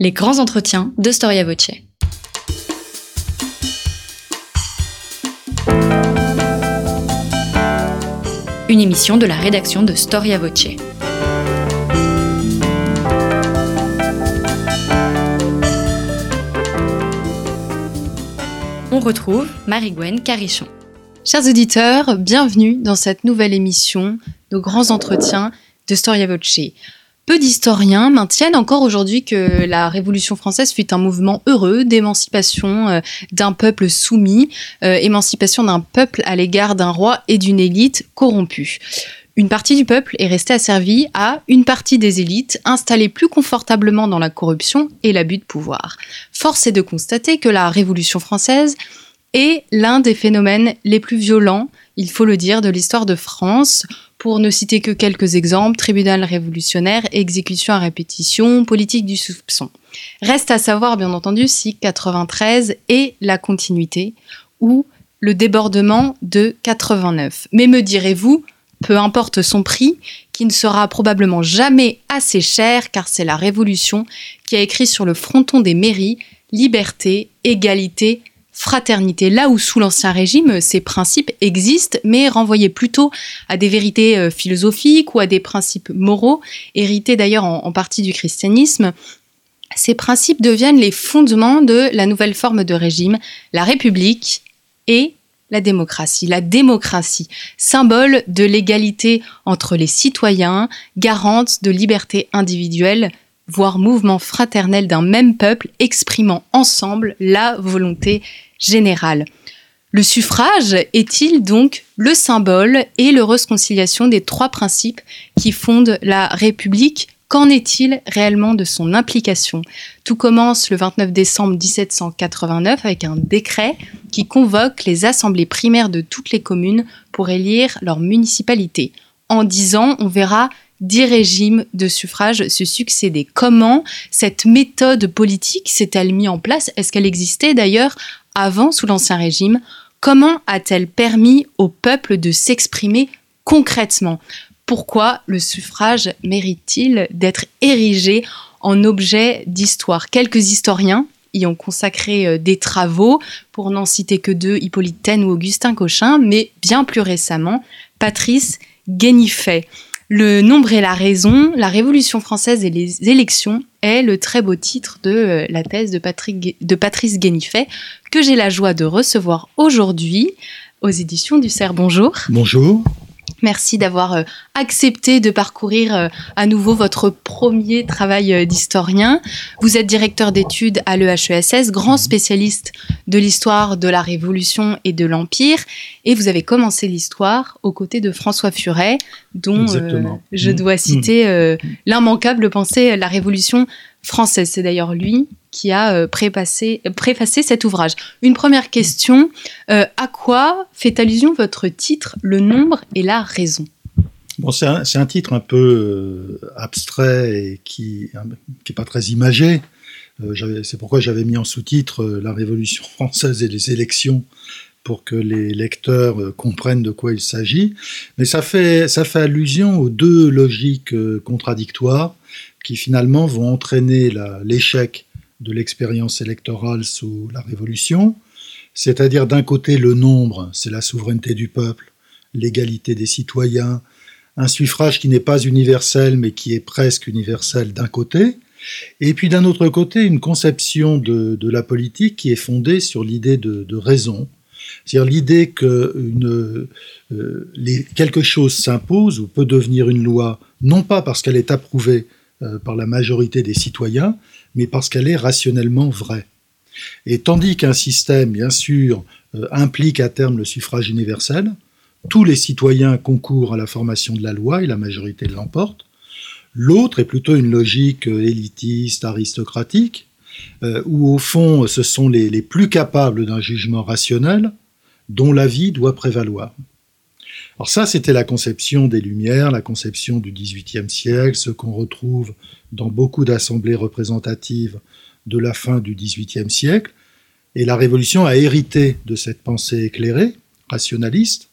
Les grands entretiens de Storia Voce. Une émission de la rédaction de Storia Voce. On retrouve Marie-Gwen Carichon. Chers auditeurs, bienvenue dans cette nouvelle émission de grands entretiens de Storia Voce. Peu d'historiens maintiennent encore aujourd'hui que la Révolution française fut un mouvement heureux d'émancipation euh, d'un peuple soumis, euh, émancipation d'un peuple à l'égard d'un roi et d'une élite corrompue. Une partie du peuple est restée asservie à une partie des élites installées plus confortablement dans la corruption et l'abus de pouvoir. Force est de constater que la Révolution française est l'un des phénomènes les plus violents, il faut le dire, de l'histoire de France, pour ne citer que quelques exemples, tribunal révolutionnaire, exécution à répétition, politique du soupçon. Reste à savoir, bien entendu, si 93 est la continuité ou le débordement de 89. Mais me direz-vous, peu importe son prix, qui ne sera probablement jamais assez cher car c'est la Révolution qui a écrit sur le fronton des mairies liberté, égalité, fraternité, là où sous l'Ancien Régime, ces principes existent, mais renvoyaient plutôt à des vérités euh, philosophiques ou à des principes moraux, hérités d'ailleurs en, partie du christianisme. Ces principes deviennent les fondements de la nouvelle forme de régime, la République et la démocratie. La démocratie, symbole de l'égalité entre les citoyens, garante de liberté individuelle, voire mouvement fraternel d'un même peuple exprimant ensemble la volonté générale. Le suffrage est-il donc le symbole et l'heureuse conciliation des trois principes qui fondent la République? Qu'en est-il réellement de son implication? Tout commence le 29 décembre 1789 avec un décret qui convoque les assemblées primaires de toutes les communes pour élire leur municipalité. En dix ans, on verra dix régimes de suffrage se succéder. Comment cette méthode politique s'est-elle mise en place? Est-ce qu'elle existait d'ailleurs avant sous l'Ancien Régime? Comment a-t-elle permis au peuple de s'exprimer concrètement? Pourquoi le suffrage mérite-t-il d'être érigé en objet d'histoire? Quelques historiens y ont consacré euh, des travaux, pour n'en citer que deux, Hippolyte Taine ou Augustin Cochin, mais bien plus récemment, Patrice Guénifet. Le nombre et la raison, la Révolution française et les élections est le très beau titre de euh, la thèse de, Patrice Guénifet que j'ai la joie de recevoir aujourd'hui aux éditions du Cerf. Bonjour. Bonjour. Merci d'avoir euh, accepté de parcourir euh, à nouveau votre premier travail euh, d'historien. Vous êtes directeur d'études à l'EHESS, grand spécialiste de l'histoire de la Révolution et de l'Empire, et vous avez commencé l'histoire aux côtés de François Furet, dont je mm. dois citer mm. l'immanquable pensée La Révolution française. C'est d'ailleurs lui qui a euh, préfacé, cet ouvrage. Une première question, euh, à quoi fait allusion votre titre Le nombre et la raison? Bon, c'est un, titre un peu euh, abstrait et qui n'est pas très imagé. c'est pourquoi j'avais mis en sous-titre La Révolution française et les élections pour que les lecteurs comprennent de quoi il s'agit. Mais ça fait, ça fait allusion aux deux logiques contradictoires qui finalement vont entraîner l'échec de l'expérience électorale sous la Révolution, c'est-à-dire d'un côté le nombre, c'est la souveraineté du peuple, l'égalité des citoyens, un suffrage qui n'est pas universel mais qui est presque universel d'un côté, et puis d'un autre côté une conception de, la politique qui est fondée sur l'idée de, raison, c'est-à-dire l'idée que euh, quelque chose s'impose ou peut devenir une loi, non pas parce qu'elle est approuvée par la majorité des citoyens, mais parce qu'elle est rationnellement vraie. Et tandis qu'un système, bien sûr, euh, implique à terme le suffrage universel, tous les citoyens concourent à la formation de la loi et la majorité l'emporte. L'autre est plutôt une logique euh, élitiste, aristocratique, où au fond ce sont les plus capables d'un jugement rationnel dont l'avis doit prévaloir. Alors ça, c'était la conception des Lumières, la conception du XVIIIe siècle, ce qu'on retrouve dans beaucoup d'assemblées représentatives de la fin du XVIIIe siècle. Et la Révolution a hérité de cette pensée éclairée, rationaliste,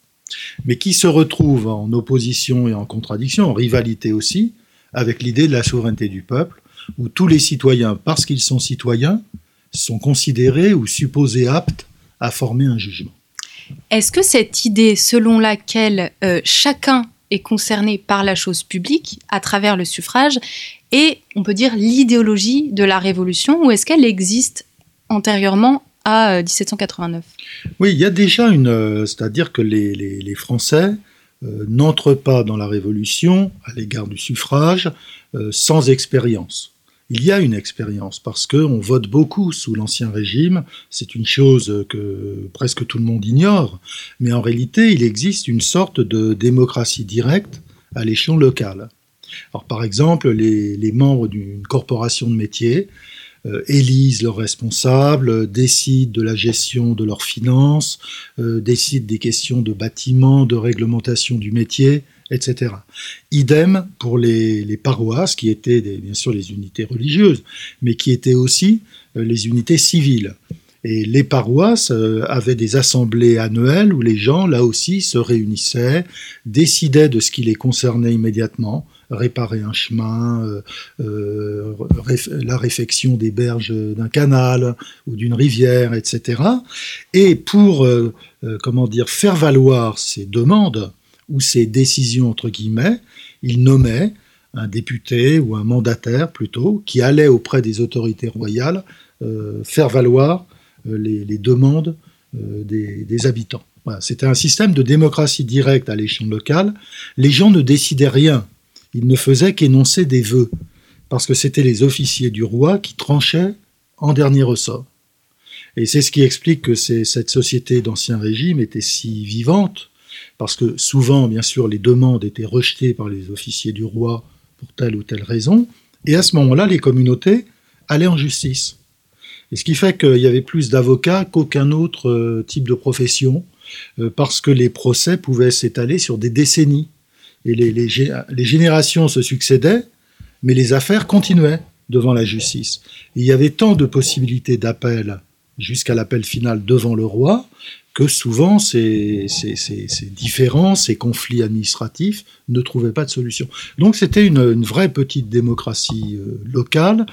mais qui se retrouve en opposition et en contradiction, en rivalité aussi, avec l'idée de la souveraineté du peuple, où tous les citoyens, parce qu'ils sont citoyens, sont considérés ou supposés aptes à former un jugement. Est-ce que cette idée selon laquelle euh, chacun est concerné par la chose publique à travers le suffrage est, on peut dire, l'idéologie de la Révolution ou est-ce qu'elle existe antérieurement à 1789 euh, Oui, il y a déjà une... Euh, c'est-à-dire que les, Français n'entrent pas dans la Révolution à l'égard du suffrage sans expérience il y a une expérience parce qu'on vote beaucoup sous l'Ancien Régime. C'est une chose que presque tout le monde ignore. Mais en réalité, il existe une sorte de démocratie directe à l'échelon local. Par exemple, les, membres d'une corporation de métier élisent leurs responsables, décident de la gestion de leurs finances, euh, décident des questions de bâtiment, de réglementation du métier, etc. Idem pour les, paroisses, qui étaient bien sûr les unités religieuses, mais qui étaient aussi euh, les unités civiles. Et les paroisses euh, avaient des assemblées annuelles où les gens, là aussi, se réunissaient, décidaient de ce qui les concernait immédiatement, réparer un chemin, euh, la réfection des berges d'un canal ou d'une rivière, etc. Et pour, comment dire, faire valoir ces demandes, ou ses décisions, entre guillemets, il nommait un député ou un mandataire plutôt, qui allait auprès des autorités royales euh, faire valoir euh, les, demandes euh, des, habitants. C'était un système de démocratie directe à l'échelon local. Les gens ne décidaient rien, ils ne faisaient qu'énoncer des vœux, parce que c'était les officiers du roi qui tranchaient en dernier ressort. Et c'est ce qui explique que cette société d'Ancien Régime était si vivante, parce que souvent, bien sûr, les demandes étaient rejetées par les officiers du roi pour telle ou telle raison, et à ce moment-là, les communautés allaient en justice. Et ce qui fait qu'il y avait plus d'avocats qu'aucun autre euh, type de profession, euh, parce que les procès pouvaient s'étaler sur des décennies. Et les, les, générations se succédaient, mais les affaires continuaient devant la justice. il y avait tant de possibilités d'appel jusqu'à l'appel final devant le roi, que souvent ces, différences, ces conflits administratifs ne trouvaient pas de solution. Donc c'était une, vraie petite démocratie euh, locale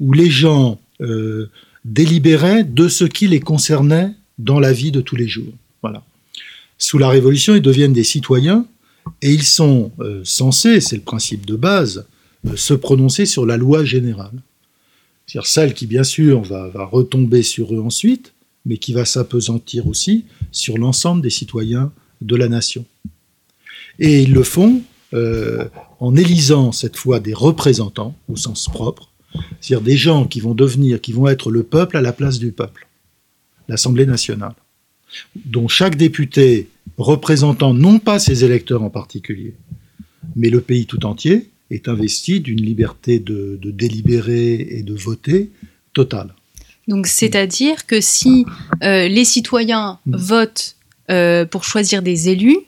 où les gens euh, délibéraient de ce qui les concernait dans la vie de tous les jours. Voilà. Sous la Révolution, ils deviennent des citoyens et ils sont euh, censés, c'est le principe de base, se prononcer sur la loi générale. C'est-à-dire celle qui, bien sûr, va retomber sur eux ensuite, mais qui va s'apesantir aussi sur l'ensemble des citoyens de la nation. Et ils le font euh, en élisant cette fois des représentants au sens propre, c'est-à-dire des gens qui vont devenir, qui vont être le peuple à la place du peuple, l'Assemblée nationale, dont chaque député représentant non pas ses électeurs en particulier, mais le pays tout entier, est investi d'une liberté de délibérer et de voter totale. Donc, c'est-à-dire que si euh, les citoyens mm. votent euh, pour choisir des élus,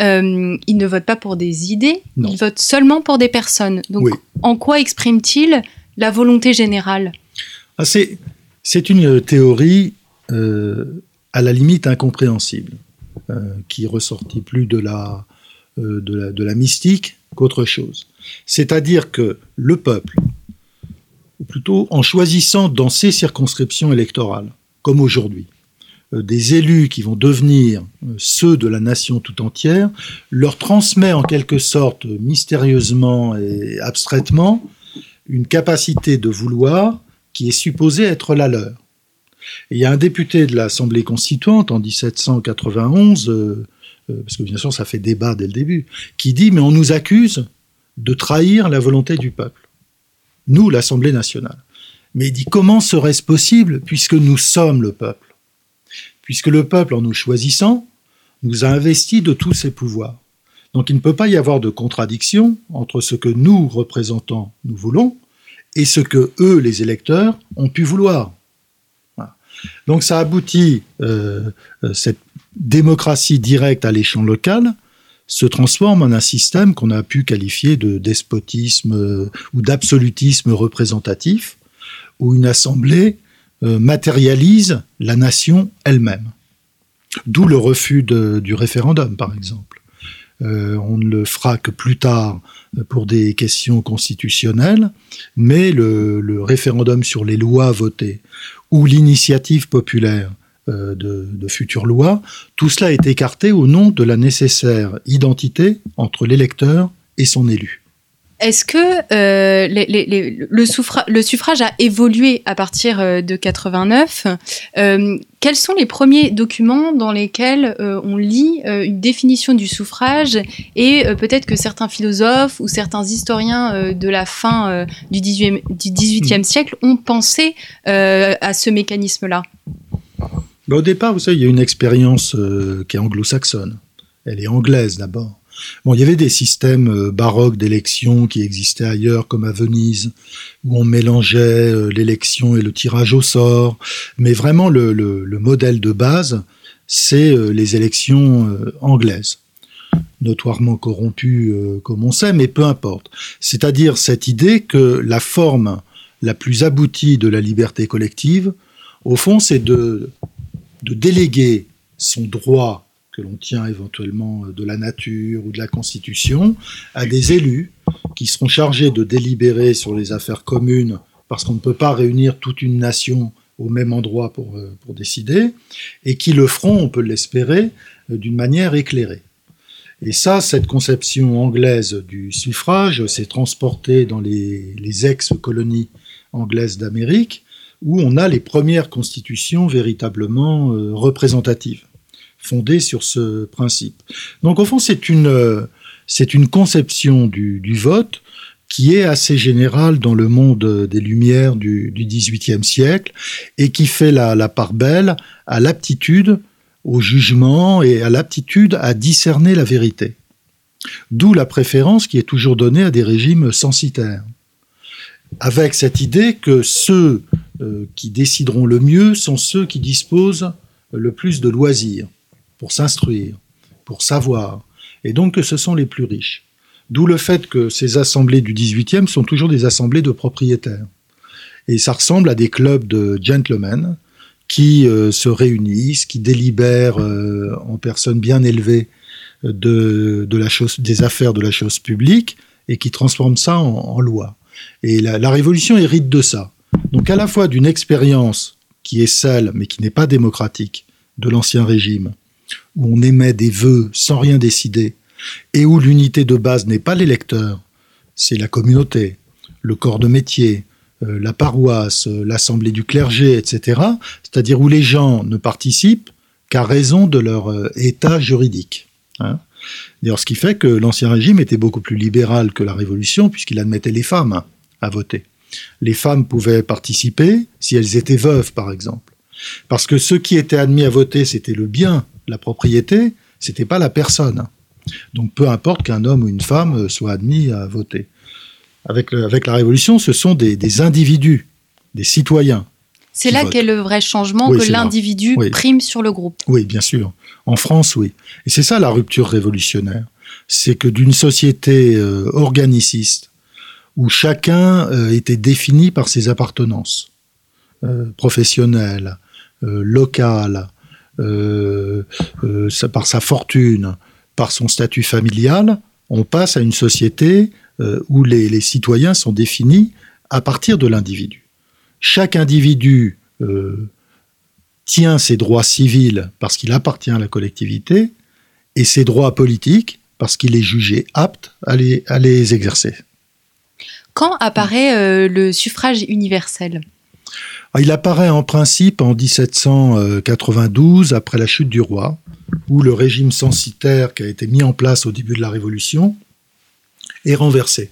euh, ils ne votent pas pour des idées, ils votent seulement pour des personnes. Donc, en quoi exprime-t-il la volonté générale? Ah, C'est une théorie à la limite incompréhensible, qui ressortit plus de la, de la, de la mystique qu'autre chose. C'est-à-dire que le peuple, ou plutôt en choisissant dans ces circonscriptions électorales, comme aujourd'hui, euh, des élus qui vont devenir euh, ceux de la nation tout entière, leur transmet en quelque sorte mystérieusement et abstraitement une capacité de vouloir qui est supposée être la leur. Il y a un député de l'Assemblée constituante en 1791, euh, parce que bien sûr ça fait débat dès le début, qui dit mais on nous accuse de trahir la volonté du peuple nous, l'Assemblée nationale. Mais il dit comment serait-ce possible puisque nous sommes le peuple? Puisque le peuple, en nous choisissant, nous a investi de tous ses pouvoirs. Donc il ne peut pas y avoir de contradiction entre ce que nous, représentants, nous voulons et ce que eux, les électeurs, ont pu vouloir. Donc ça aboutit, euh, euh, cette démocratie directe à l'échelon local, se transforme en un système qu'on a pu qualifier de despotisme euh, ou d'absolutisme représentatif, où une assemblée matérialise la nation elle-même. D'où le refus du référendum, par exemple. On ne le fera que plus tard pour des questions constitutionnelles, mais le référendum sur les lois votées ou l'initiative populaire euh, de, futures lois, tout cela est écarté au nom de la nécessaire identité entre l'électeur et son élu. Est-ce que euh, le, suffrage a évolué à partir euh, de 89 Quels sont les premiers documents dans lesquels on lit une définition du suffrage et peut-être que certains philosophes ou certains historiens de la fin du, 18, du 18e siècle ont pensé à ce mécanisme-là? Bah, au départ, vous savez, il y a une expérience euh, qui est anglo-saxonne. Elle est anglaise d'abord. Bon, il y avait des systèmes euh, baroques d'élection qui existaient ailleurs, comme à Venise, où on mélangeait euh, l'élection et le tirage au sort. Mais vraiment, le, modèle de base, c'est les élections anglaises notoirement corrompues, comme on sait, mais peu importe. C'est-à-dire cette idée que la forme la plus aboutie de la liberté collective, au fond, c'est de déléguer son droit que l'on tient éventuellement de la nature ou de la Constitution à des élus qui seront chargés de délibérer sur les affaires communes parce qu'on ne peut pas réunir toute une nation au même endroit pour, euh, pour décider, et qui le feront, on peut l'espérer, euh, d'une manière éclairée. Et ça, cette conception anglaise du suffrage s'est transportée dans les, les ex-colonies anglaises d'Amérique, où on a les premières constitutions véritablement euh, représentatives, fondées sur ce principe. Donc au fond, c'est une, une conception du, vote qui est assez générale dans le monde des Lumières du, XVIIIe siècle et qui fait la, la part belle à l'aptitude au jugement et à l'aptitude à discerner la vérité. D'où la préférence qui est toujours donnée à des régimes censitaires avec cette idée que ceux euh, qui décideront le mieux sont ceux qui disposent le plus de loisirs pour s'instruire, pour savoir, et donc que ce sont les plus riches. D'où le fait que ces assemblées du 18e sont toujours des assemblées de propriétaires. Et ça ressemble à des clubs de gentlemen qui euh, se réunissent, qui délibèrent euh, en personnes bien élevées la des affaires de la chose publique et qui transforment ça en loi. Et la, Révolution hérite de ça. Donc à la fois d'une expérience qui est celle, mais qui n'est pas démocratique, de l'Ancien Régime, où on émet des vœux sans rien décider, et où l'unité de base n'est pas l'électeur, c'est la communauté, le corps de métier, euh, la paroisse, euh, l'assemblée du clergé, etc., c'est-à-dire où les gens ne participent qu'à raison de leur euh, état juridique. Hein. D'ailleurs, ce qui fait que l'Ancien Régime était beaucoup plus libéral que la Révolution, puisqu'il admettait les femmes à voter. Les femmes pouvaient participer si elles étaient veuves, par exemple. Parce que ce qui était admis à voter, c'était le bien, la propriété, c'était pas la personne. Donc peu importe qu'un homme ou une femme soit admis à voter. Avec, la Révolution, ce sont des individus, des citoyens, c'est là qu'est le vrai changement, que l'individu prime sur le groupe. Oui, bien sûr. En France, oui. Et c'est ça la rupture révolutionnaire. C'est que d'une société euh, organiciste, où chacun euh, était défini par ses appartenances euh, professionnelles, locales, par sa fortune, par son statut familial, on passe à une société où les citoyens sont définis à partir de l'individu chaque individu euh, tient ses droits civils parce qu'il appartient à la collectivité et ses droits politiques parce qu'il est jugé apte à les, exercer. Quand apparaît euh, le suffrage universel? Il apparaît en principe en 1792, après la chute du roi, où le régime censitaire qui a été mis en place au début de la Révolution est renversé.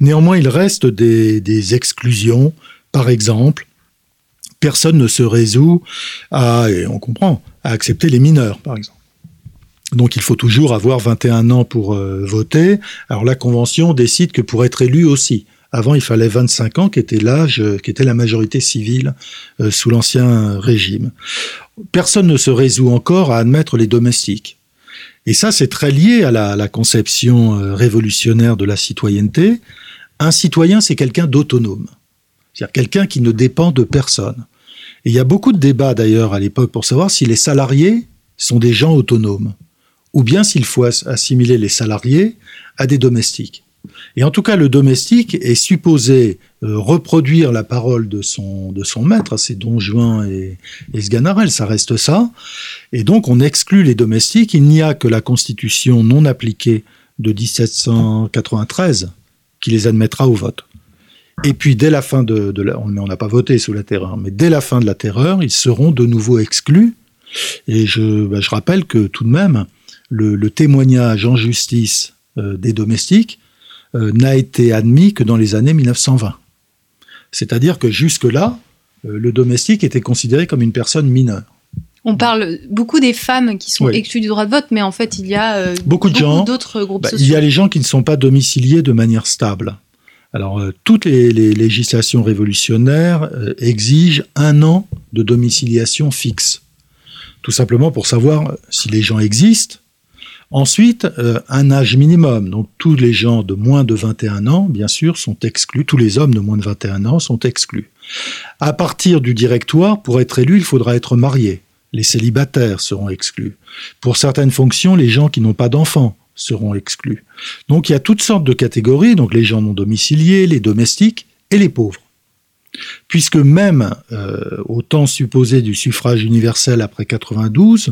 Néanmoins, il reste des, des exclusions par exemple, personne ne se résout à, et on comprend, à accepter les mineurs, par exemple. Donc il faut toujours avoir 21 ans pour euh, voter. Alors la Convention décide que pour être élu aussi. Avant, il fallait 25 ans, qui était l'âge, euh, qui était la majorité civile euh, sous l'ancien régime. Personne ne se résout encore à admettre les domestiques. Et ça, c'est très lié à la conception révolutionnaire de la citoyenneté. Un citoyen, c'est quelqu'un d'autonome. C'est-à-dire quelqu'un qui ne dépend de personne. Et il y a beaucoup de débats d'ailleurs à l'époque pour savoir si les salariés sont des gens autonomes ou bien s'il faut assimiler les salariés à des domestiques. Et en tout cas, le domestique est supposé euh, reproduire la parole de son, de son maître, c'est Don Juan et, et ça reste ça. Et donc, on exclut les domestiques. Il n'y a que la constitution non appliquée de 1793 qui les admettra au vote. Et puis, dès la fin de, de la, mais on n'a pas voté sous la terreur, mais dès la fin de la terreur, ils seront de nouveau exclus. Et je, bah, je rappelle que tout de même, le, témoignage en justice euh, des domestiques n'a été admis que dans les années 1920. C'est-à-dire que jusque-là, euh, le domestique était considéré comme une personne mineure. On parle beaucoup des femmes qui sont Oui. exclues du droit de vote, mais en fait, il y a euh, Beaucoup de gens. d'autres groupes Bah, il y a les gens qui ne sont pas domiciliés de manière stable. Alors, euh, toutes les, les législations révolutionnaires euh, exigent un an de domiciliation fixe. Tout simplement pour savoir si les gens existent. Ensuite, euh, un âge minimum. Donc, tous les gens de moins de 21 ans, bien sûr, sont exclus. Tous les hommes de moins de 21 ans sont exclus. À partir du directoire, pour être élu, il faudra être marié. Les célibataires seront exclus. Pour certaines fonctions, les gens qui n'ont pas d'enfants seront exclus. Donc il y a toutes sortes de catégories, donc les gens non domiciliés, les domestiques et les pauvres. Puisque même euh, au temps supposé du suffrage universel après 92,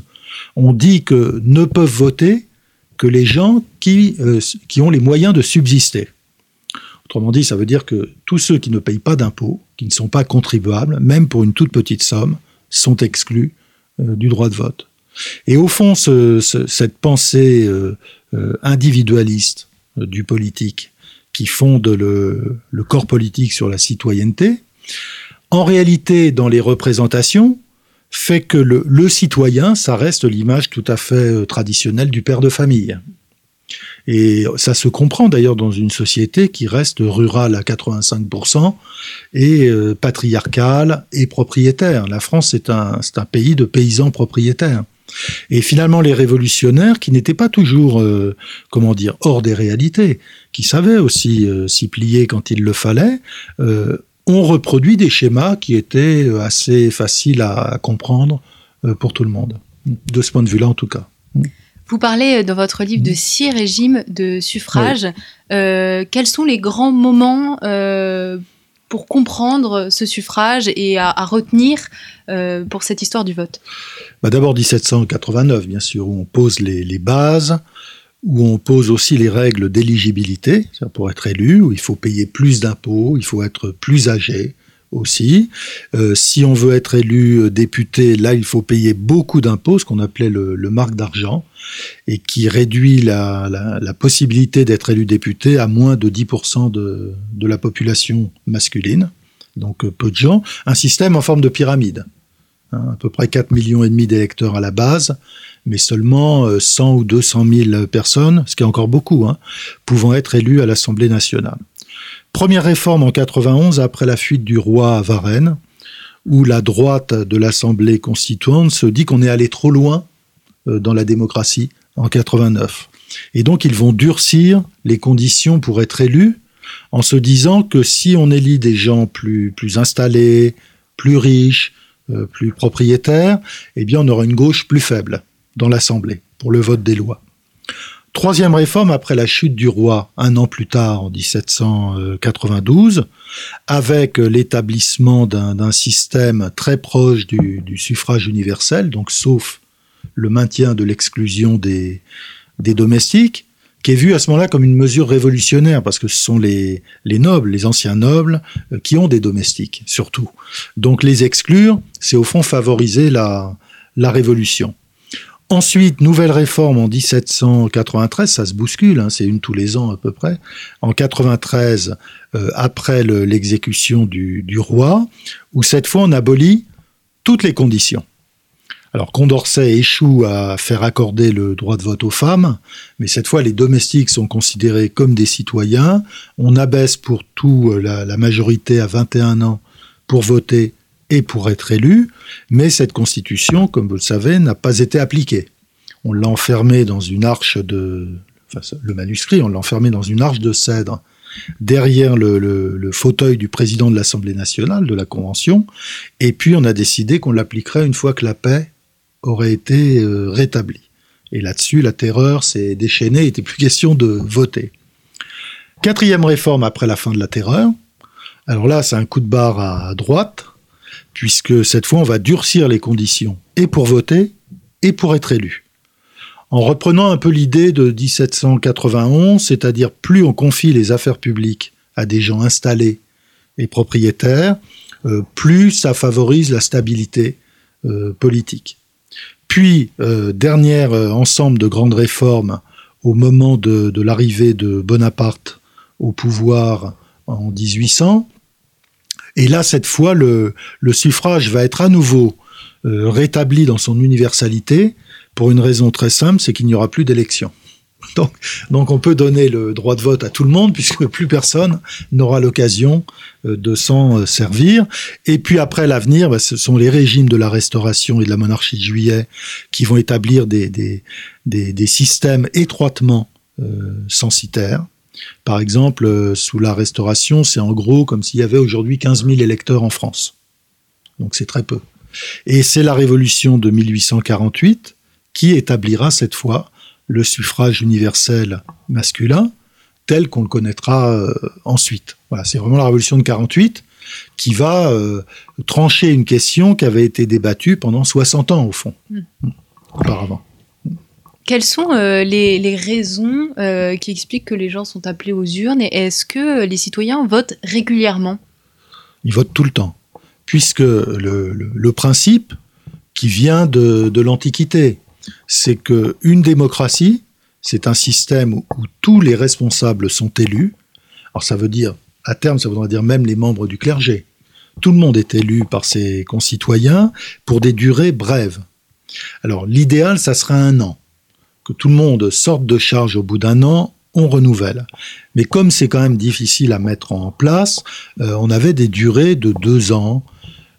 on dit que ne peuvent voter que les gens qui, euh, qui ont les moyens de subsister. Autrement dit, ça veut dire que tous ceux qui ne payent pas d'impôts, qui ne sont pas contribuables, même pour une toute petite somme, sont exclus euh, du droit de vote. Et au fond, ce- ce- cette pensée euh, individualiste du politique qui fonde le, le corps politique sur la citoyenneté, en réalité, dans les représentations, fait que le, le citoyen, ça reste l'image tout à fait euh, traditionnelle du père de famille. Et ça se comprend d'ailleurs dans une société qui reste rurale à 85% et euh, patriarcale et propriétaire. La France, c'est un, un pays de paysans propriétaires. Et finalement, les révolutionnaires, qui n'étaient pas toujours, euh, comment dire, hors des réalités, qui savaient aussi euh, s'y plier quand il le fallait, ont reproduit des schémas qui étaient euh, assez faciles à, comprendre euh, pour tout le monde. De ce point de vue-là, en tout cas. Vous parlez euh, dans votre livre de six régimes de suffrage. Euh, quels sont les grands moments euh, pour comprendre ce suffrage et à, à retenir euh, pour cette histoire du vote? Bah, D'abord 1789, bien sûr, où on pose les, les bases, où on pose aussi les règles d'éligibilité, pour être élu, où il faut payer plus d'impôts, il faut être plus âgé aussi. Euh, si on veut être élu euh, député, là, il faut payer beaucoup d'impôts, ce qu'on appelait le, marque d'argent, et qui réduit la, possibilité d'être élu député à moins de 10% de, de la population masculine, donc euh, peu de gens. Un système en forme de pyramide. Hein, à peu près 4 millions et demi d'électeurs à la base, mais seulement euh, 100 ou 200 000 personnes, ce qui est encore beaucoup, hein, pouvant être élues à l'Assemblée nationale. Première réforme en 91 après la fuite du roi à Varennes, où la droite de l'Assemblée constituante se dit qu'on est allé trop loin euh, dans la démocratie en 89. Et donc ils vont durcir les conditions pour être élus en se disant que si on élit des gens plus, plus installés, plus riches, euh, plus propriétaires, eh bien on aura une gauche plus faible dans l'Assemblée pour le vote des lois. Troisième réforme après la chute du roi un an plus tard en 1792, avec l'établissement d'un système très proche du, suffrage universel, donc sauf le maintien de l'exclusion des, domestiques, qui est vu à ce moment-là comme une mesure révolutionnaire, parce que ce sont les, les nobles, les anciens nobles, euh, qui ont des domestiques, surtout. Donc les exclure, c'est au fond favoriser la révolution. Ensuite, nouvelle réforme en 1793, ça se bouscule, hein, c'est une tous les ans à peu près. En 93, euh, après le- l'exécution du, roi, où cette fois on abolit toutes les conditions. Alors Condorcet échoue à faire accorder le droit de vote aux femmes, mais cette fois les domestiques sont considérés comme des citoyens. On abaisse pour tout euh, la majorité à 21 ans pour voter et pour être élu, mais cette constitution, comme vous le savez, n'a pas été appliquée. On l'a enfermé dans une arche de... Enfin, le manuscrit, on l'a enfermé dans une arche de cèdre derrière le fauteuil du président de l'Assemblée nationale, de la Convention, et puis on a décidé qu'on l'appliquerait une fois que la paix aurait été euh, rétablie. Et là-dessus, la terreur s'est déchaînée, il n'était plus question de voter. Quatrième réforme après la fin de la terreur. Alors là, c'est un coup de barre à droite, puisque cette fois, on va durcir les conditions, et pour voter, et pour être élu. En reprenant un peu l'idée de 1791, c'est-à-dire plus on confie les affaires publiques à des gens installés et propriétaires, euh, plus ça favorise la stabilité euh, politique. Puis, euh, dernier ensemble de grandes réformes au moment de, l'arrivée de Bonaparte au pouvoir en 1800. Et là, cette fois, le, suffrage va être à nouveau rétabli dans son universalité pour une raison très simple, c'est qu'il n'y aura plus d'élection. Donc, on peut donner le droit de vote à tout le monde puisque plus personne n'aura l'occasion euh, de s'en euh, servir. Et puis après l'avenir, bah, ce sont les régimes de la Restauration et de la monarchie de Juillet qui vont établir des, systèmes étroitement euh, censitaires. Par exemple, sous la Restauration, c'est en gros comme s'il y avait aujourd'hui 15 000 électeurs en France. Donc c'est très peu. Et c'est la Révolution de 1848 qui établira cette fois le suffrage universel masculin tel qu'on le connaîtra euh, ensuite. Voilà, c'est vraiment la révolution de 48 qui va euh, trancher une question qui avait été débattue pendant 60 ans au fond, hmm. auparavant. Quelles sont euh, les, raisons qui expliquent que les gens sont appelés aux urnes et est-ce que les citoyens votent régulièrement? Ils votent tout le temps, puisque le, principe qui vient de, l'Antiquité, c'est que une démocratie, c'est un système où, tous les responsables sont élus. Alors ça veut dire, à terme, ça voudra dire même les membres du clergé. Tout le monde est élu par ses concitoyens pour des durées brèves. Alors l'idéal, ça serait un an. Que tout le monde sorte de charge au bout d'un an, on renouvelle. Mais comme c'est quand même difficile à mettre en place, euh, on avait des durées de deux ans,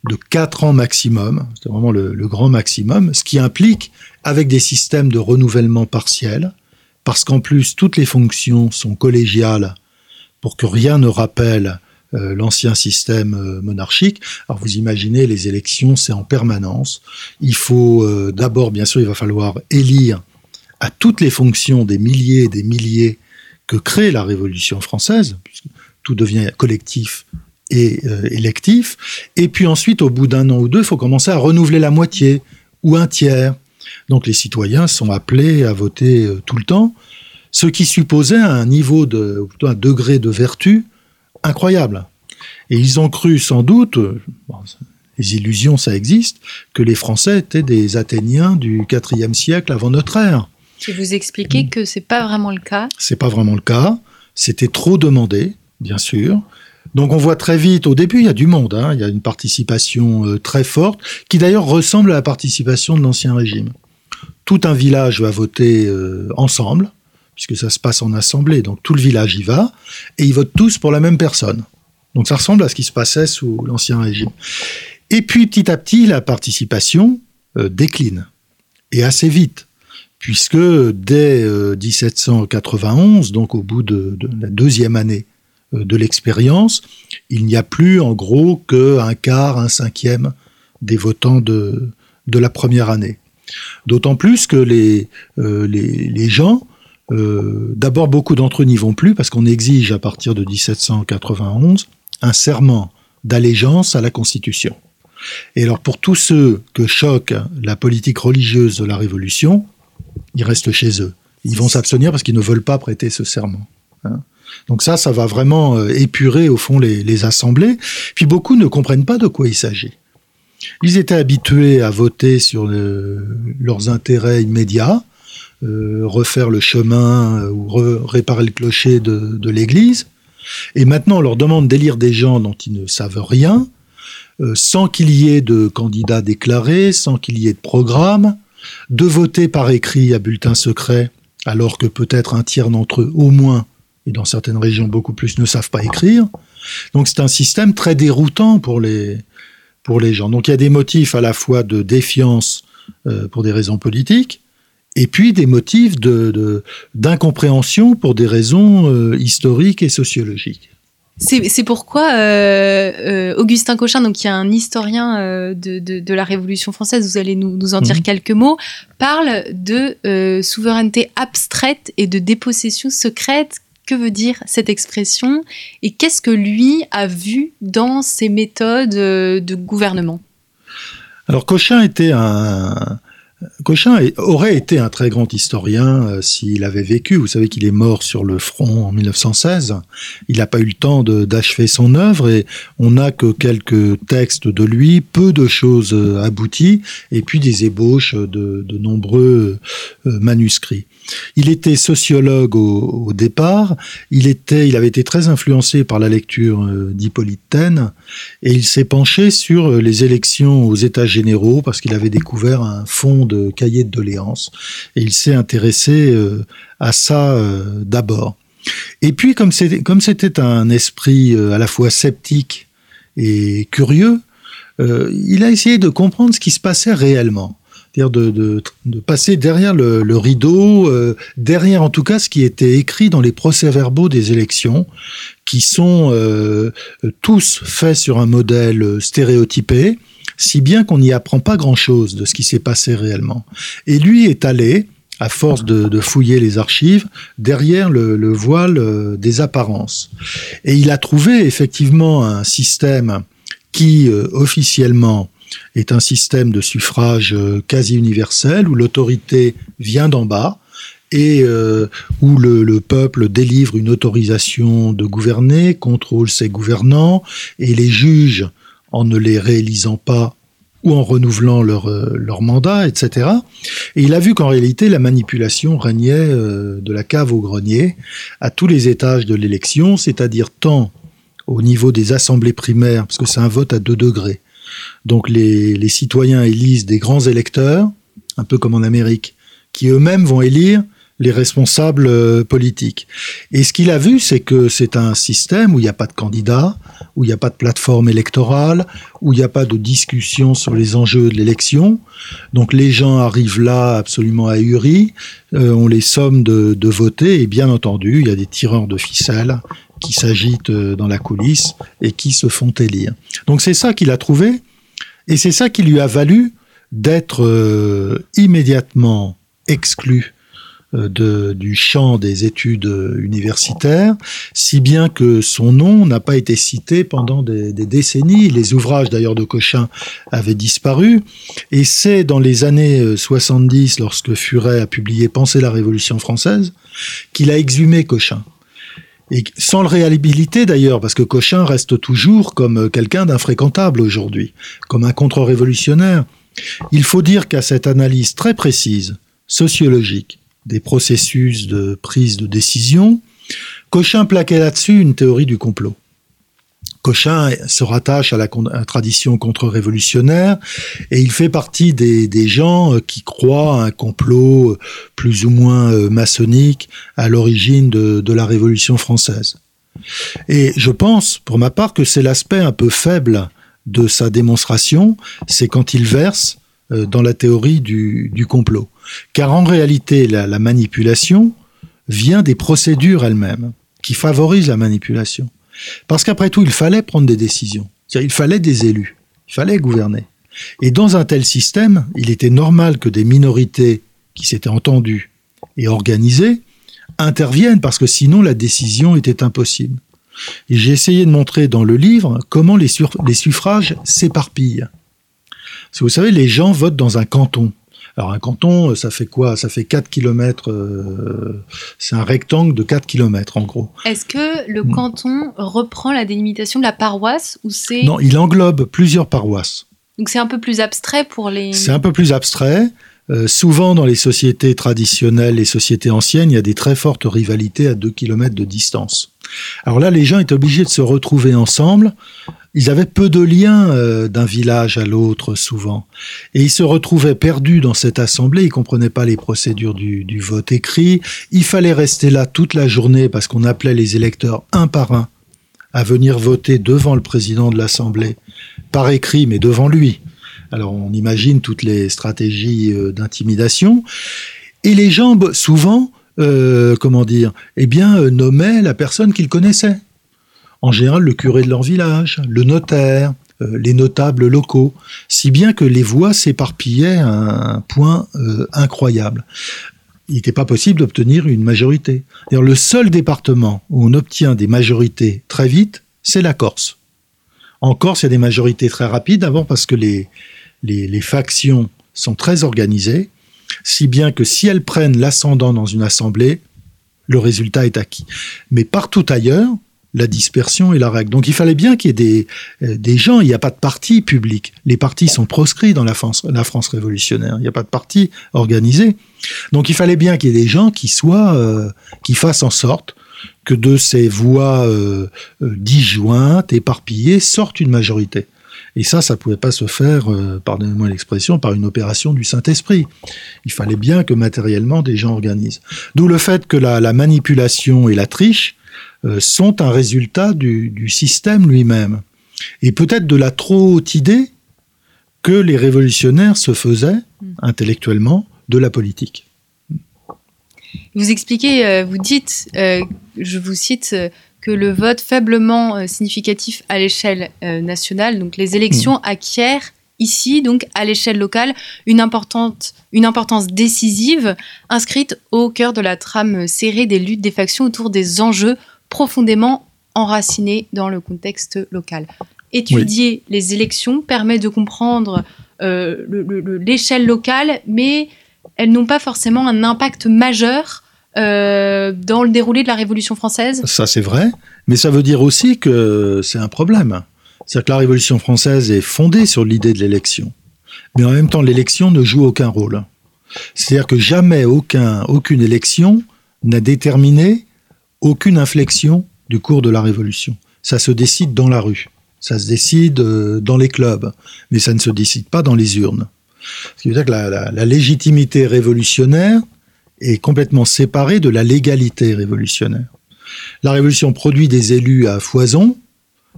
de quatre ans maximum, c'est vraiment le, grand maximum, ce qui implique, avec des systèmes de renouvellement partiel, parce qu'en plus toutes les fonctions sont collégiales pour que rien ne rappelle euh, l'ancien système euh, monarchique. Alors vous imaginez, les élections, c'est en permanence. Il faut d'abord, bien sûr, il va falloir élire à toutes les fonctions des milliers et des milliers que crée la Révolution française, puisque tout devient collectif et euh, électif. Et puis ensuite, au bout d'un an ou deux, il faut commencer à renouveler la moitié ou un tiers. Donc les citoyens sont appelés à voter euh, tout le temps, ce qui supposait un niveau de, plutôt un degré de vertu incroyable. Et ils ont cru sans doute, euh, les illusions ça existe, que les Français étaient des Athéniens du IVe siècle avant notre ère. Et vous expliquez que c'est pas vraiment le cas. C'est pas vraiment le cas. C'était trop demandé, bien sûr. Donc on voit très vite, au début il y a du monde, hein. il y a une participation euh, très forte, qui d'ailleurs ressemble à la participation de l'Ancien Régime. Tout un village va voter euh, ensemble, puisque ça se passe en assemblée, donc tout le village y va, et ils votent tous pour la même personne. Donc ça ressemble à ce qui se passait sous l'Ancien Régime. Et puis petit à petit, la participation euh, décline, et assez vite puisque dès 1791, donc au bout de la deuxième année euh, de l'expérience, il n'y a plus en gros qu'un quart, un cinquième des votants de, la première année. D'autant plus que les, euh, gens, euh, d'abord beaucoup d'entre eux n'y vont plus parce qu'on exige à partir de 1791 un serment d'allégeance à la Constitution. Et alors pour tous ceux que choque la politique religieuse de la Révolution, ils restent chez eux. Ils vont s'abstenir parce qu'ils ne veulent pas prêter ce serment. Hein. Donc ça, ça va vraiment euh, épurer au fond les, assemblées. Puis beaucoup ne comprennent pas de quoi il s'agit. Ils étaient habitués à voter sur leurs intérêts immédiats, euh, refaire le chemin euh, ou réparer le clocher de, l'église. Et maintenant, on leur demande d'élire des gens dont ils ne savent rien, sans qu'il y ait de candidats déclarés, sans qu'il y ait de programme, de voter par écrit à bulletin secret, alors que peut-être un tiers d'entre eux, au moins, et dans certaines régions beaucoup plus, ne savent pas écrire. Donc c'est un système très déroutant pour les, gens. Donc il y a des motifs à la fois de défiance euh, pour des raisons politiques, et puis des motifs d'incompréhension pour des raisons euh, historiques et sociologiques. C'est pourquoi euh, euh, Augustin Cochin, donc qui est un historien euh, de, de, de, la Révolution française, vous allez nous, nous en dire mmh. quelques mots, parle de souveraineté abstraite et de dépossession secrète. Que veut dire cette expression et qu'est-ce que lui a vu dans ses méthodes de gouvernement? Alors Cochin était un, Cochin aurait été un très grand historien euh, s'il avait vécu. Vous savez qu'il est mort sur le front en 1916. Il n'a pas eu le temps d'achever son œuvre et on n'a que quelques textes de lui, peu de choses euh, abouties et puis des ébauches de, de nombreux euh, manuscrits. Il était sociologue au, départ, il, était, il avait été très influencé par la lecture d'Hippolyte Taine, et il s'est penché sur les élections aux États généraux parce qu'il avait découvert un fonds de cahiers de doléances, et il s'est intéressé euh, à ça d'abord. Et puis, comme c'était un esprit à la fois sceptique et curieux, il a essayé de comprendre ce qui se passait réellement c'est-à-dire de, passer derrière le, rideau, euh, derrière en tout cas ce qui était écrit dans les procès-verbaux des élections, qui sont euh, tous faits sur un modèle stéréotypé, si bien qu'on n'y apprend pas grand-chose de ce qui s'est passé réellement. Et lui est allé, à force de, fouiller les archives, derrière le, le, voile euh, des apparences. Et il a trouvé effectivement un système qui, euh, officiellement, est un système de suffrage euh, quasi universel où l'autorité vient d'en bas et où le, le, peuple délivre une autorisation de gouverner, contrôle ses gouvernants, et les juges, en ne les réalisant pas ou en renouvelant leur, euh, leur mandat, etc. Et il a vu qu'en réalité, la manipulation régnait euh, de la cave au grenier à tous les étages de l'élection, c'est-à-dire tant au niveau des assemblées primaires, parce que c'est un vote à deux degrés, donc les, les, citoyens élisent des grands électeurs, un peu comme en Amérique, qui eux-mêmes vont élire les responsables euh, politiques. Et ce qu'il a vu, c'est que c'est un système où il n'y a pas de candidat, où il n'y a pas de plateforme électorale, où il n'y a pas de discussion sur les enjeux de l'élection. Donc les gens arrivent là absolument ahuris, euh, on les somme de, voter, et bien entendu, il y a des tireurs de ficelles qui s'agitent euh, dans la coulisse et qui se font élire. Donc c'est ça qu'il a trouvé, et c'est ça qui lui a valu d'être immédiatement exclu de, du champ des études universitaires, si bien que son nom n'a pas été cité pendant des, des décennies. Les ouvrages d'ailleurs de Cochin avaient disparu, et c'est dans les années 70, lorsque Furet a publié Penser la Révolution française, qu'il a exhumé Cochin et sans le réhabiliter d'ailleurs, parce que Cochin reste toujours comme quelqu'un d'infréquentable aujourd'hui, comme un contre-révolutionnaire. Il faut dire qu'à cette analyse très précise, sociologique, des processus de prise de décision, Cochin plaquait là-dessus une théorie du complot. Cochin se rattache à la, tradition contre-révolutionnaire et il fait partie des, gens euh, qui croient à un complot euh, plus ou moins euh, maçonnique à l'origine de, la Révolution française. Et je pense, pour ma part, que c'est l'aspect un peu faible de sa démonstration, c'est quand il verse dans la théorie du complot. Car en réalité, la, la manipulation vient des procédures elles-mêmes, qui favorisent la manipulation. Parce qu'après tout, il fallait prendre des décisions. Il fallait des élus. Il fallait gouverner. Et dans un tel système, il était normal que des minorités qui s'étaient entendues et organisées interviennent parce que sinon la décision était impossible. Et j'ai essayé de montrer dans le livre comment les, les suffrages s'éparpillent. Parce que vous savez, les gens votent dans un canton. Alors un canton, ça fait quoi? Ça fait 4 km, euh, c'est un rectangle de 4 km en gros. Est-ce que le mmh. canton reprend la délimitation de la paroisse ou c'est Non, il englobe plusieurs paroisses. Donc c'est un peu plus abstrait pour les C'est un peu plus abstrait. Euh, souvent dans les sociétés traditionnelles, les sociétés anciennes, il y a des très fortes rivalités à 2 km de distance. Alors là, les gens étaient obligés de se retrouver ensemble ils avaient peu de liens euh, d'un village à l'autre souvent. Et ils se retrouvaient perdus dans cette assemblée, ils comprenaient pas les procédures du, du vote écrit. Il fallait rester là toute la journée parce qu'on appelait les électeurs un par un à venir voter devant le président de l'Assemblée, par écrit, mais devant lui. Alors on imagine toutes les stratégies euh, d'intimidation. Et les gens, souvent, euh, comment dire, eh bien, euh, nommaient la personne qu'ils connaissaient en général le curé de leur village, le notaire, euh, les notables locaux, si bien que les voix s'éparpillaient à un point incroyable. Il n'était pas possible d'obtenir une majorité. Le seul département où on obtient des majorités très vite, c'est la Corse. En Corse, il y a des majorités très rapides, avant parce que les, les factions sont très organisées, si bien que si elles prennent l'ascendant dans une assemblée, le résultat est acquis. Mais partout ailleurs, la dispersion est la règle. Donc il fallait bien qu'il y ait des, euh, gens, il n'y a pas de parti public. Les partis sont proscrits dans la France, révolutionnaire. Il n'y a pas de parti organisé. Donc il fallait bien qu'il y ait des gens qui soient, euh, qui fassent en sorte que de ces voix euh disjointes, éparpillées, sorte une majorité. Et ça, ça pouvait pas se faire, pardonnez-moi l'expression, par une opération du Saint-Esprit. Il fallait bien que matériellement des gens organisent. D'où le fait que la, la manipulation et la triche euh, sont un résultat du, système lui-même. Et peut-être de la trop haute idée que les révolutionnaires se faisaient hmm. intellectuellement de la politique. Vous expliquez, euh, vous dites, euh, je vous cite, que le vote faiblement significatif à l'échelle nationale, donc les élections hmm. acquièrent ici, donc à l'échelle locale, une, importante, une importance décisive inscrite au cœur de la trame serrée des luttes des factions autour des enjeux profondément enraciné dans le contexte local. Étudier les élections permet de comprendre euh, l'échelle locale, mais elles n'ont pas forcément un impact majeur euh, dans le déroulé de la Révolution française. Ça c'est vrai, mais ça veut dire aussi que c'est un problème. C'est-à-dire que la Révolution française est fondée sur l'idée de l'élection, mais en même temps l'élection ne joue aucun rôle. C'est-à-dire que jamais aucun, aucune élection n'a déterminé aucune inflexion du cours de la Révolution. Ça se décide dans la rue, ça se décide euh, dans les clubs, mais ça ne se décide pas dans les urnes. Ce qui veut dire que la, légitimité révolutionnaire est complètement séparée de la légalité révolutionnaire. La Révolution produit des élus à foison,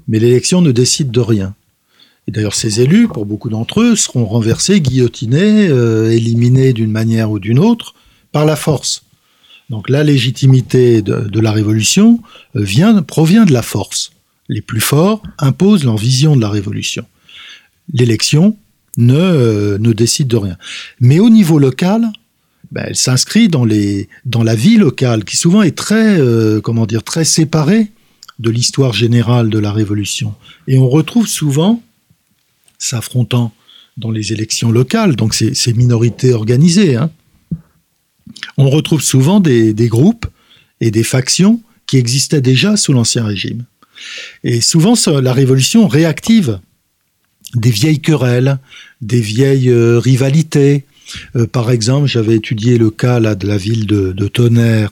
mais l'élection ne décide de rien. Et d'ailleurs, ces élus, pour beaucoup d'entre eux, seront renversés, guillotinés, euh, éliminés d'une manière ou d'une autre par la force. Donc la légitimité de, la révolution euh, vient, provient de la force. Les plus forts imposent leur vision de la révolution. L'élection ne, euh, ne décide de rien. Mais au niveau local, ben, elle s'inscrit dans, dans la vie locale, qui souvent est très, euh, comment dire, très séparée de l'histoire générale de la Révolution. Et on retrouve souvent, s'affrontant dans les élections locales, donc ces, minorités organisées, hein, on retrouve souvent des, groupes et des factions qui existaient déjà sous l'Ancien Régime. Et souvent, la Révolution réactive des vieilles querelles, des vieilles euh, rivalités. Euh, par exemple, j'avais étudié le cas de la ville de, Tonnerre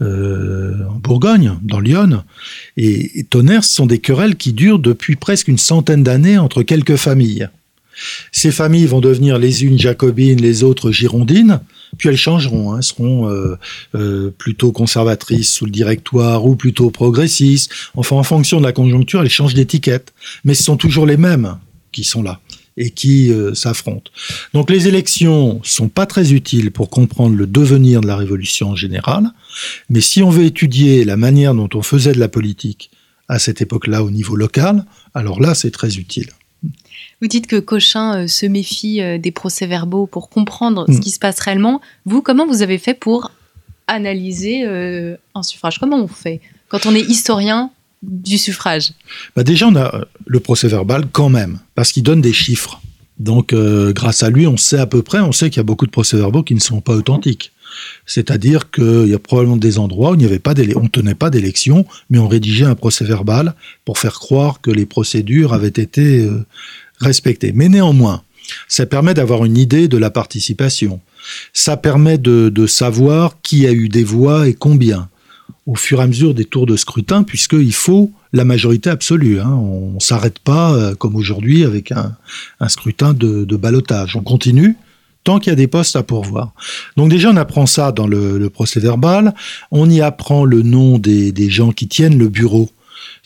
euh, en Bourgogne, dans Lyon. Et, Tonnerre, ce sont des querelles qui durent depuis presque une centaine d'années entre quelques familles. Ces familles vont devenir les unes jacobines, les autres girondines, puis elles changeront, hein, seront euh, plutôt conservatrices sous le directoire ou plutôt progressistes. Enfin, en fonction de la conjoncture, elles changent d'étiquette, mais ce sont toujours les mêmes qui sont là et qui euh, s'affrontent. Donc les élections sont pas très utiles pour comprendre le devenir de la révolution en général, mais si on veut étudier la manière dont on faisait de la politique à cette époque-là au niveau local, alors là c'est très utile. Vous dites que Cochin euh, se méfie euh, des procès-verbaux pour comprendre ce mm. qui se passe réellement. Vous, comment vous avez fait pour analyser un suffrage? Comment on fait? Quand on est historien du suffrage bah Déjà, on a le procès-verbal quand même, parce qu'il donne des chiffres. Donc, grâce à lui, on sait à peu près, on sait qu'il y a beaucoup de procès-verbaux qui ne sont pas authentiques. C'est-à-dire qu'il y a probablement des endroits où il n'y avait pas on ne tenait pas d'élection, mais on rédigeait un procès-verbal pour faire croire que les procédures avaient été respecté. Mais néanmoins, ça permet d'avoir une idée de la participation. Ça permet de, savoir qui a eu des voix et combien au fur et à mesure des tours de scrutin, puisqu'il faut la majorité absolue. Hein. On ne s'arrête pas, euh, comme aujourd'hui, avec un, scrutin de, de balotage. On continue tant qu'il y a des postes à pourvoir. Donc déjà, on apprend ça dans le, procès verbal. On y apprend le nom des gens qui tiennent le bureau,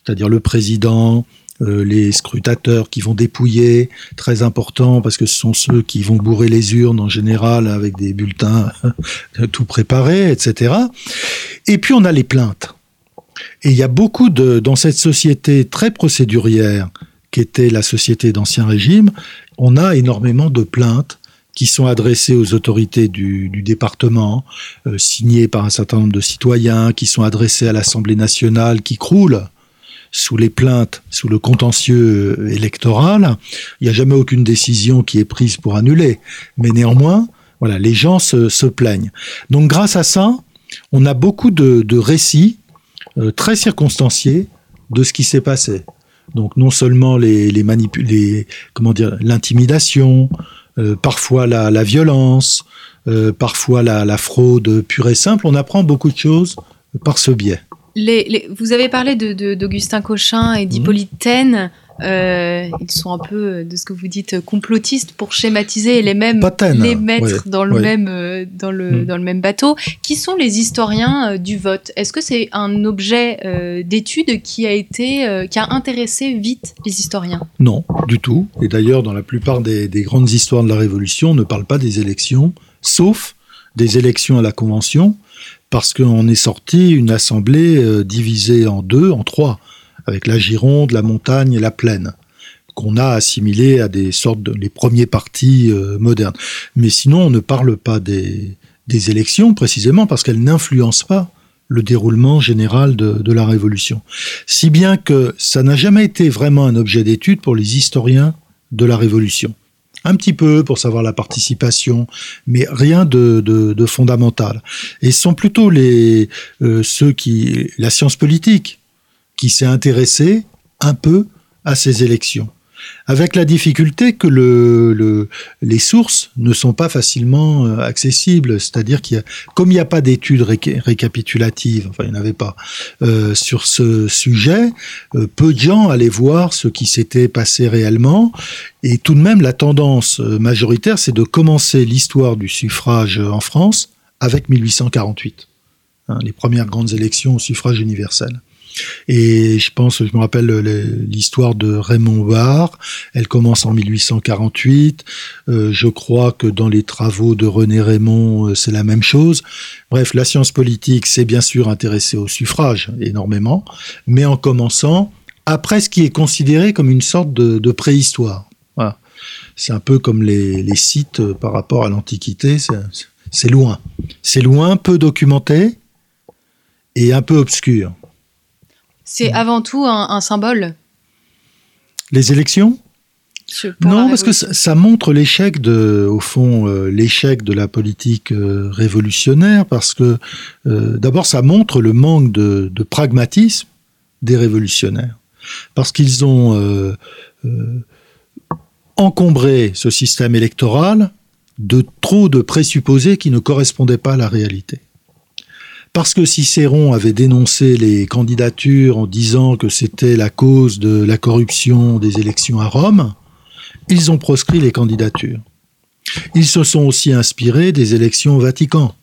c'est-à-dire le président, euh, les scrutateurs qui vont dépouiller, très important parce que ce sont ceux qui vont bourrer les urnes en général avec des bulletins tout préparés, etc. Et puis on a les plaintes. Et il y a beaucoup de, dans cette société très procédurière qu'était la société d'Ancien Régime, on a énormément de plaintes qui sont adressées aux autorités du, département, euh, signées par un certain nombre de citoyens, qui sont adressées à l'Assemblée nationale, qui croulent sous les plaintes, sous le contentieux électoral. Il n'y a jamais aucune décision qui est prise pour annuler. Mais néanmoins, voilà, les gens se, plaignent. Donc grâce à ça, on a beaucoup de, récits euh, très circonstanciés de ce qui s'est passé. Donc non seulement les, les, comment dire, l'intimidation, euh, parfois la, violence, euh, parfois la, fraude pure et simple. On apprend beaucoup de choses par ce biais. Vous avez parlé d'Augustin de, Cochin et d'Hippolyte mmh. Euh, ils sont un peu, euh, de ce que vous dites, complotistes pour schématiser les mêmes, les mettre dans le même, euh, dans le, hmm. dans le même bateau. Qui sont les historiens du vote? Est-ce que c'est un objet d'étude qui a été, qui a intéressé vite les historiens? Non, du tout. Et d'ailleurs, dans la plupart des, des grandes histoires de la Révolution, on ne parle pas des élections, sauf des élections à la Convention, parce qu'on est sorti une assemblée divisée en deux, en trois avec la Gironde, la montagne et la plaine qu'on a assimilé à des sortes de premiers partis euh, modernes. Mais sinon, on ne parle pas des, élections précisément parce qu'elles n'influencent pas le déroulement général de, la Révolution. Si bien que ça n'a jamais été vraiment un objet d'étude pour les historiens de la Révolution. Un petit peu pour savoir la participation, mais rien de, fondamental. Et ce sont plutôt les, euh, ceux qui, la science politique, qui s'est intéressé un peu à ces élections. Avec la difficulté que le, les sources ne sont pas facilement euh, accessibles, c'est-à-dire qu'il y a, comme il n'y a pas d'études récapitulatives, enfin il n'y en avait pas, euh, sur ce sujet, euh, peu de gens allaient voir ce qui s'était passé réellement, et tout de même la tendance majoritaire, c'est de commencer l'histoire du suffrage en France avec 1848, hein, les premières grandes élections au suffrage universel. Et je pense, je me rappelle l'histoire de Raymond Barre. Elle commence en 1848. Euh, je crois que dans les travaux de René Raymond, euh, c'est la même chose. Bref, la science politique s'est bien sûr intéressée au suffrage énormément, mais en commençant après ce qui est considéré comme une sorte de, préhistoire. C'est un peu comme les, les sites euh, par rapport à l'Antiquité. C'est loin. C'est loin, peu documenté et un peu obscur. C'est mm. avant tout un, symbole. Les élections? Non, parce que ça, montre l'échec de, au fond, euh, l'échec de la politique euh, révolutionnaire, parce que euh, d'abord ça montre le manque de, pragmatisme des révolutionnaires, parce qu'ils ont encombré ce système électoral de trop de présupposés qui ne correspondaient pas à la réalité parce que Cicéron avait dénoncé les candidatures en disant que c'était la cause de la corruption des élections à Rome, ils ont proscrit les candidatures. Ils se sont aussi inspirés des élections au Vatican,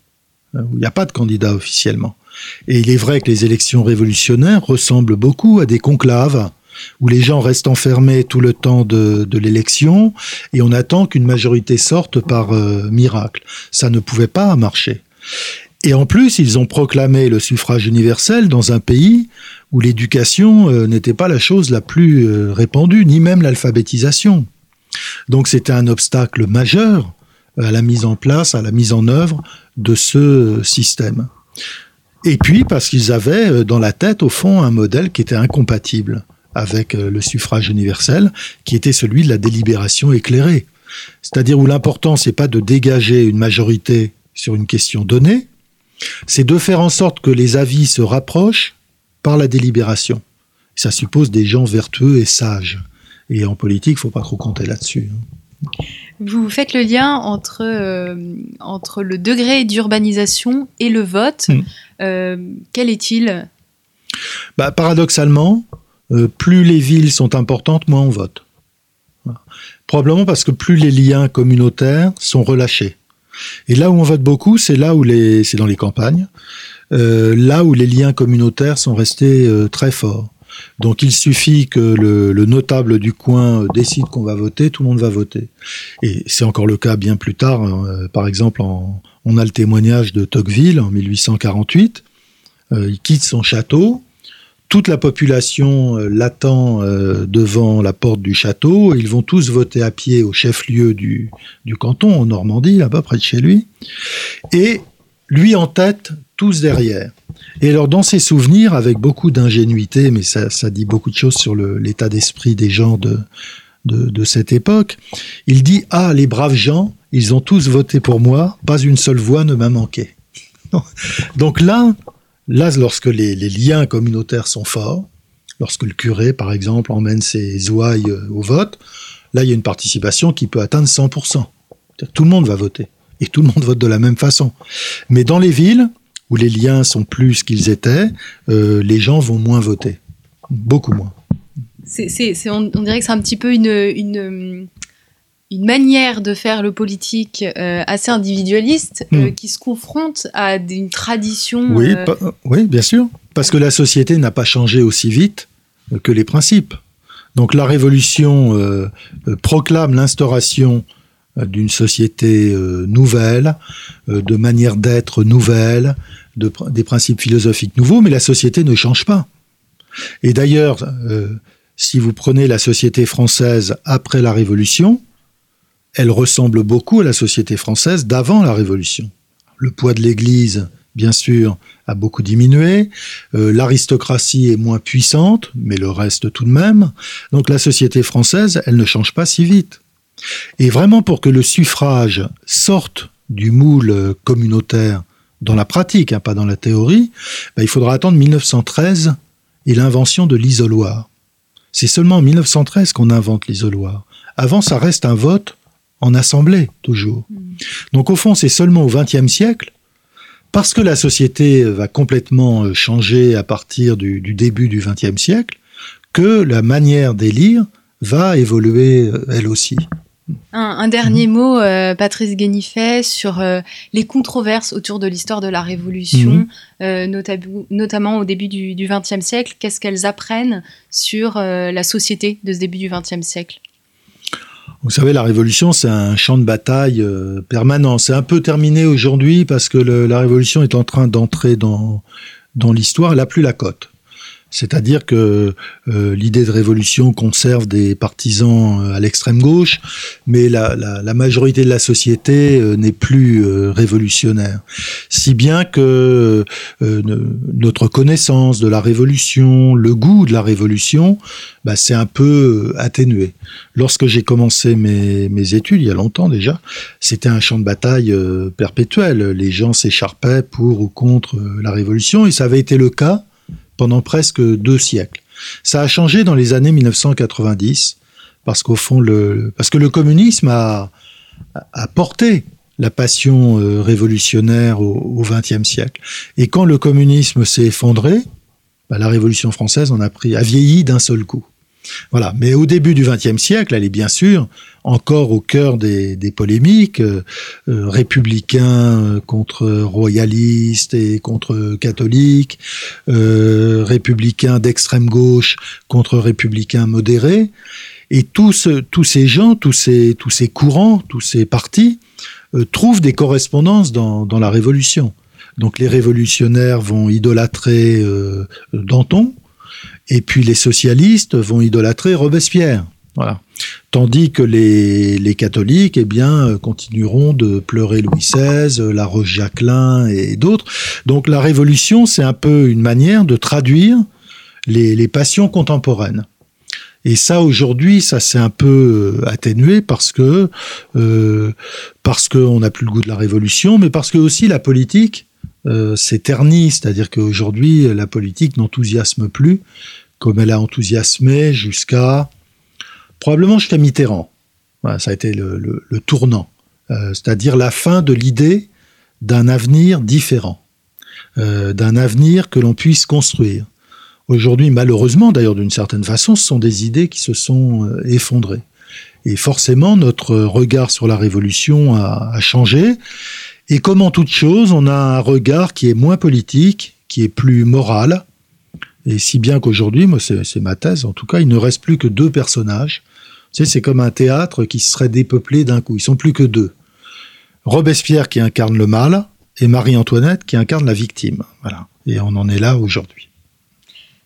hein, où il n'y a pas de candidat officiellement. Et il est vrai que les élections révolutionnaires ressemblent beaucoup à des conclaves, où les gens restent enfermés tout le temps de, l'élection, et on attend qu'une majorité sorte par euh, miracle. Ça ne pouvait pas marcher. Et en plus, ils ont proclamé le suffrage universel dans un pays où l'éducation euh, n'était pas la chose la plus euh, répandue, ni même l'alphabétisation. Donc c'était un obstacle majeur à la mise en place, à la mise en œuvre de ce système. Et puis parce qu'ils avaient euh, dans la tête, au fond, un modèle qui était incompatible avec le suffrage universel, qui était celui de la délibération éclairée. C'est-à-dire où l'important, c'est pas de dégager une majorité sur une question donnée, c'est de faire en sorte que les avis se rapprochent par la délibération. Ça suppose des gens vertueux et sages. Et en politique, il faut pas trop compter là-dessus. Hein. Vous faites le lien entre, euh, entre le degré d'urbanisation et le vote. Hmm. Euh, quel est-il? Bah, Paradoxalement, euh, plus les villes sont importantes, moins on vote. Probablement parce que plus les liens communautaires sont relâchés. Et là où on vote beaucoup, c'est là où c'est dans les campagnes, euh, là où les liens communautaires sont restés euh, très forts. Donc il suffit que le, notable du coin décide qu'on va voter, tout le monde va voter. Et c'est encore le cas bien plus tard. Hein. par exemple, on a le témoignage de Tocqueville en 1848. Euh, il quitte son château toute la population euh, l'attend euh, devant la porte du château. Ils vont tous voter à pied au chef-lieu du, du canton, en Normandie, là-bas, près de chez lui. Et lui en tête, tous derrière. Et alors, dans ses souvenirs, avec beaucoup d'ingénuité, mais ça, dit beaucoup de choses sur l'état d'esprit des gens de, de, de, cette époque, il dit Ah, les braves gens, ils ont tous voté pour moi, pas une seule voix ne m'a manqué. Donc là, Là, lorsque les, liens communautaires sont forts, lorsque le curé, par exemple, emmène ses ouailles euh, au vote, là, il y a une participation qui peut atteindre 100%. Tout le monde va voter. Et tout le monde vote de la même façon. Mais dans les villes, où les liens sont plus qu'ils étaient, euh, les gens vont moins voter. Beaucoup moins. on, dirait que c'est un petit peu une une manière de faire le politique euh, assez individualiste euh, hmm. qui se confronte à une tradition. Oui, euh, oui, bien sûr, parce que la société n'a pas changé aussi vite que les principes. Donc la révolution proclame l'instauration d'une société nouvelle, de manière d'être nouvelle, de, des principes philosophiques nouveaux, mais la société ne change pas. Et d'ailleurs, si vous prenez la société française après la Révolution, elle ressemble beaucoup à la société française d'avant la Révolution. Le poids de l'Église, bien sûr, a beaucoup diminué. Euh, l'aristocratie est moins puissante, mais le reste tout de même. Donc la société française, elle ne change pas si vite. Et vraiment pour que le suffrage sorte du moule communautaire dans la pratique, hein, pas dans la théorie, ben, il faudra attendre 1913 et l'invention de l'isoloir. C'est seulement en 1913 qu'on invente l'isoloir. Avant, ça reste un vote en assemblée, toujours. Hmm. Donc au fond, c'est seulement au XXe siècle, parce que la société va complètement euh, changer à partir du, début du XXe siècle, que la manière d'élire va évoluer euh, elle aussi. Un, dernier hmm. mot, euh, Patrice Guénifet, sur les controverses autour de l'histoire de la Révolution, hmm. notamment au début du XXe siècle. Qu'est-ce qu'elles apprennent sur la société de ce début du XXe siècle? Vous savez, la révolution, c'est un champ de bataille euh, permanent. C'est un peu terminé aujourd'hui parce que la révolution est en train d'entrer dans, dans l'histoire. Elle n'a plus la cote. C'est-à-dire que euh, l'idée de révolution conserve des partisans euh, à l'extrême gauche, mais la, la, la, majorité de la société euh, n'est plus révolutionnaire. Si bien que notre connaissance de la révolution, le goût de la révolution, bah, c'est un peu atténué. Lorsque j'ai commencé mes, mes, études, il y a longtemps déjà, c'était un champ de bataille perpétuel. Les gens s'écharpaient pour ou contre la révolution, et ça avait été le cas pendant presque deux siècles. Ça a changé dans les années 1990 parce qu'au fond, le, parce que le communisme a, a porté la passion euh, révolutionnaire au XXe siècle. Et quand le communisme s'est effondré, bah, la Révolution française en a pris, a vieilli d'un seul coup. Voilà. Mais au début du XXe siècle, elle est bien sûr encore au cœur des, polémiques, euh, euh, républicains euh, contre royalistes et contre catholiques, républicains d'extrême gauche contre républicains modérés. Et tous, ces gens, tous ces, courants, tous ces partis trouvent des correspondances dans, la Révolution. Donc les révolutionnaires vont idolâtrer Danton, et puis les socialistes vont idolâtrer Robespierre. Voilà. Tandis que les, les catholiques, eh bien, continueront de pleurer Louis XVI, La Roche-Jacquelin et d'autres. Donc la Révolution, c'est un peu une manière de traduire les, les passions contemporaines. Et ça, aujourd'hui, ça s'est un peu euh, atténué parce que euh, parce qu'on n'a plus le goût de la Révolution, mais parce que aussi la politique euh, s'est ternie, c'est-à-dire qu'aujourd'hui, la politique n'enthousiasme plus comme elle a enthousiasmé jusqu'à probablement jusqu'à Mitterrand. ça a été le, tournant, euh, c'est-à-dire la fin de l'idée d'un avenir différent, euh, d'un avenir que l'on puisse construire. Aujourd'hui, malheureusement, d'ailleurs, d'une certaine façon, ce sont des idées qui se sont euh, effondrées. Et forcément, notre regard sur la révolution a changé. Et comme en toute chose, on a un regard qui est moins politique, qui est plus moral, et si bien qu'aujourd'hui, moi c'est ma thèse en tout cas, il ne reste plus que deux personnages. C'est comme un théâtre qui serait dépeuplé d'un coup. Ils sont plus que deux. Robespierre qui incarne le mal et Marie-Antoinette qui incarne la victime. Voilà. Et on en est là aujourd'hui.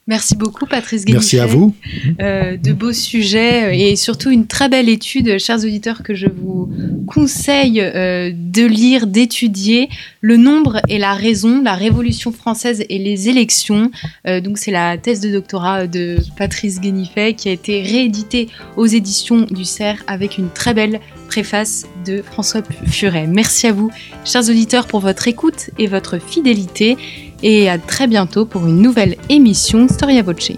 Merci beaucoup, Patrice Guénichet. Merci à vous. Euh, de beaux sujets euh, et surtout une très belle étude, chers auditeurs, que je vous conseille euh, de lire, d'étudier. Le nombre et la raison, la Révolution française et les élections. donc, c'est la thèse de doctorat de Patrice Guénifet qui a été rééditée aux éditions du CERF avec une très belle préface de François Furet. Merci à vous, chers auditeurs, pour votre écoute et votre fidélité et à très bientôt pour une nouvelle émission Storia Voce.